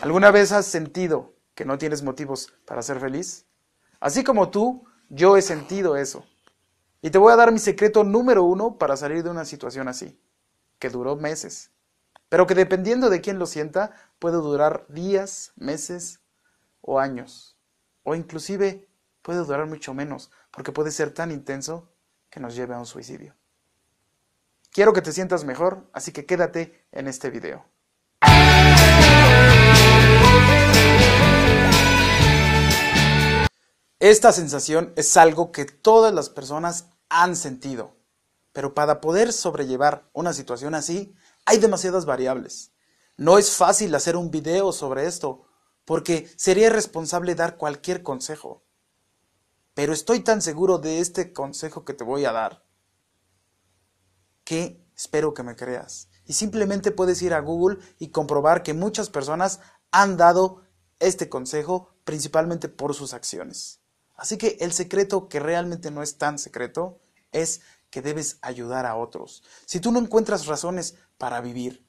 ¿Alguna vez has sentido que no tienes motivos para ser feliz? Así como tú, yo he sentido eso. Y te voy a dar mi secreto número uno para salir de una situación así, que duró meses, pero que dependiendo de quién lo sienta, puede durar días, meses o años, o inclusive puede durar mucho menos, porque puede ser tan intenso que nos lleve a un suicidio. Quiero que te sientas mejor, así que quédate en este video. Esta sensación es algo que todas las personas han sentido, pero para poder sobrellevar una situación así hay demasiadas variables. No es fácil hacer un video sobre esto, porque sería irresponsable dar cualquier consejo. Pero estoy tan seguro de este consejo que te voy a dar, que espero que me creas. Y simplemente puedes ir a Google y comprobar que muchas personas han dado este consejo principalmente por sus acciones. Así que el secreto, que realmente no es tan secreto, es que debes ayudar a otros. Si tú no encuentras razones para vivir,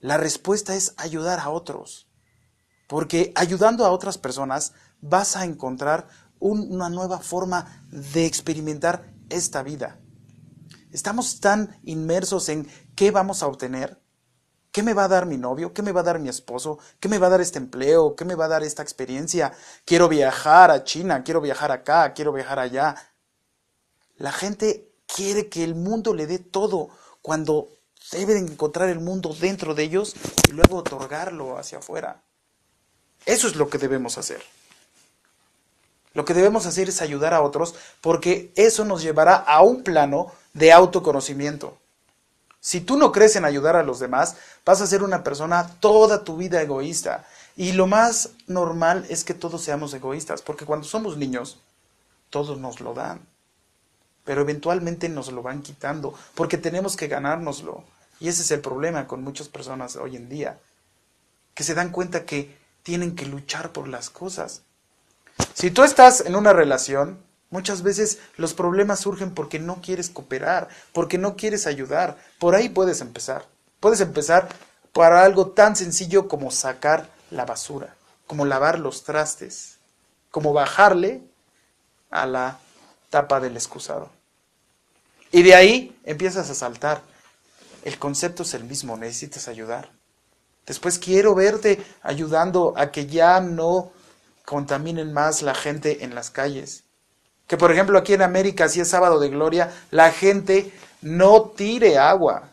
la respuesta es ayudar a otros. Porque ayudando a otras personas vas a encontrar una nueva forma de experimentar esta vida. Estamos tan inmersos en qué vamos a obtener ¿Qué me va a dar mi novio? ¿Qué me va a dar mi esposo? ¿Qué me va a dar este empleo? ¿Qué me va a dar esta experiencia? Quiero viajar a China, quiero viajar acá, quiero viajar allá. La gente quiere que el mundo le dé todo cuando deben encontrar el mundo dentro de ellos y luego otorgarlo hacia afuera. Eso es lo que debemos hacer. Lo que debemos hacer es ayudar a otros porque eso nos llevará a un plano de autoconocimiento. Si tú no crees en ayudar a los demás, vas a ser una persona toda tu vida egoísta. Y lo más normal es que todos seamos egoístas, porque cuando somos niños, todos nos lo dan. Pero eventualmente nos lo van quitando, porque tenemos que ganárnoslo. Y ese es el problema con muchas personas hoy en día, que se dan cuenta que tienen que luchar por las cosas. Si tú estás en una relación, Muchas veces los problemas surgen porque no quieres cooperar, porque no quieres ayudar. Por ahí puedes empezar. Puedes empezar para algo tan sencillo como sacar la basura, como lavar los trastes, como bajarle a la tapa del excusado. Y de ahí empiezas a saltar. El concepto es el mismo, necesitas ayudar. Después quiero verte ayudando a que ya no contaminen más la gente en las calles. Que por ejemplo aquí en América, si es sábado de gloria, la gente no tire agua.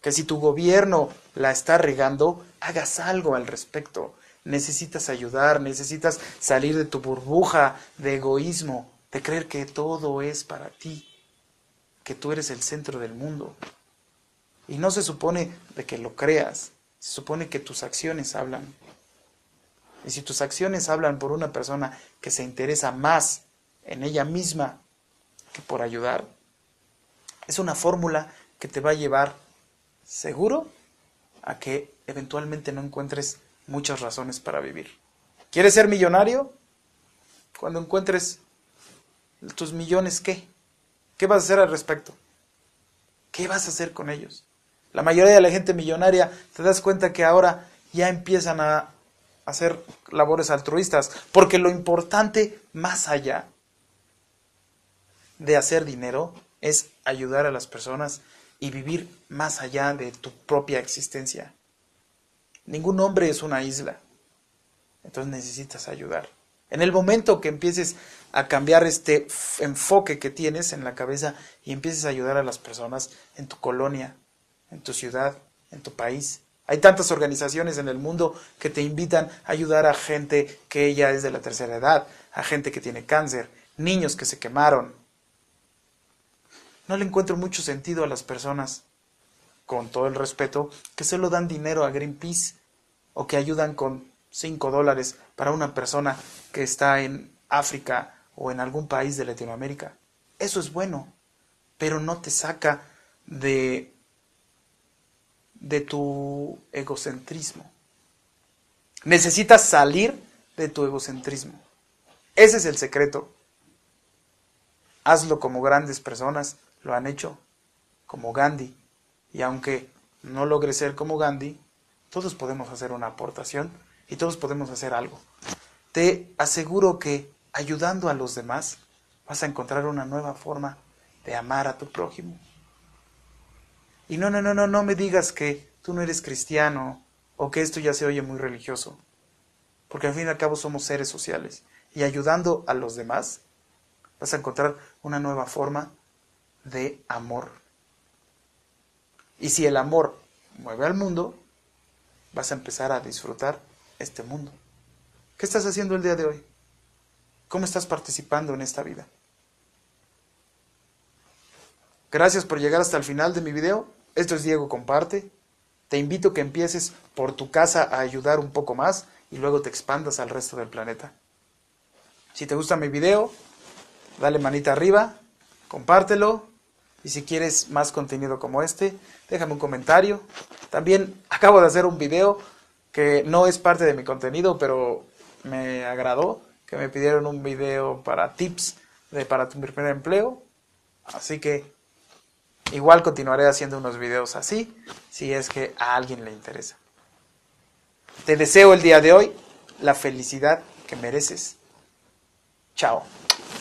Que si tu gobierno la está regando, hagas algo al respecto. Necesitas ayudar, necesitas salir de tu burbuja de egoísmo, de creer que todo es para ti, que tú eres el centro del mundo. Y no se supone de que lo creas, se supone que tus acciones hablan. Y si tus acciones hablan por una persona que se interesa más en ella misma que por ayudar, es una fórmula que te va a llevar seguro a que eventualmente no encuentres muchas razones para vivir. ¿Quieres ser millonario? Cuando encuentres tus millones, ¿qué? ¿Qué vas a hacer al respecto? ¿Qué vas a hacer con ellos? La mayoría de la gente millonaria, te das cuenta que ahora ya empiezan a hacer labores altruistas, porque lo importante más allá de hacer dinero es ayudar a las personas y vivir más allá de tu propia existencia. Ningún hombre es una isla. Entonces necesitas ayudar. En el momento que empieces a cambiar este enfoque que tienes en la cabeza y empieces a ayudar a las personas en tu colonia, en tu ciudad, en tu país. Hay tantas organizaciones en el mundo que te invitan a ayudar a gente que ya es de la tercera edad, a gente que tiene cáncer, niños que se quemaron, no le encuentro mucho sentido a las personas, con todo el respeto, que solo dan dinero a Greenpeace o que ayudan con 5 dólares para una persona que está en África o en algún país de Latinoamérica. Eso es bueno, pero no te saca de, de tu egocentrismo. Necesitas salir de tu egocentrismo. Ese es el secreto. Hazlo como grandes personas lo han hecho, como Gandhi. Y aunque no logre ser como Gandhi, todos podemos hacer una aportación y todos podemos hacer algo. Te aseguro que ayudando a los demás vas a encontrar una nueva forma de amar a tu prójimo. Y no, no, no, no, no me digas que tú no eres cristiano o que esto ya se oye muy religioso. Porque al fin y al cabo somos seres sociales. Y ayudando a los demás vas a encontrar una nueva forma de amor. Y si el amor mueve al mundo, vas a empezar a disfrutar este mundo. ¿Qué estás haciendo el día de hoy? ¿Cómo estás participando en esta vida? Gracias por llegar hasta el final de mi video. Esto es Diego Comparte. Te invito a que empieces por tu casa a ayudar un poco más y luego te expandas al resto del planeta. Si te gusta mi video, dale manita arriba, compártelo y si quieres más contenido como este, déjame un comentario. También acabo de hacer un video que no es parte de mi contenido, pero me agradó, que me pidieron un video para tips de para tu primer empleo. Así que igual continuaré haciendo unos videos así, si es que a alguien le interesa. Te deseo el día de hoy la felicidad que mereces. Chao.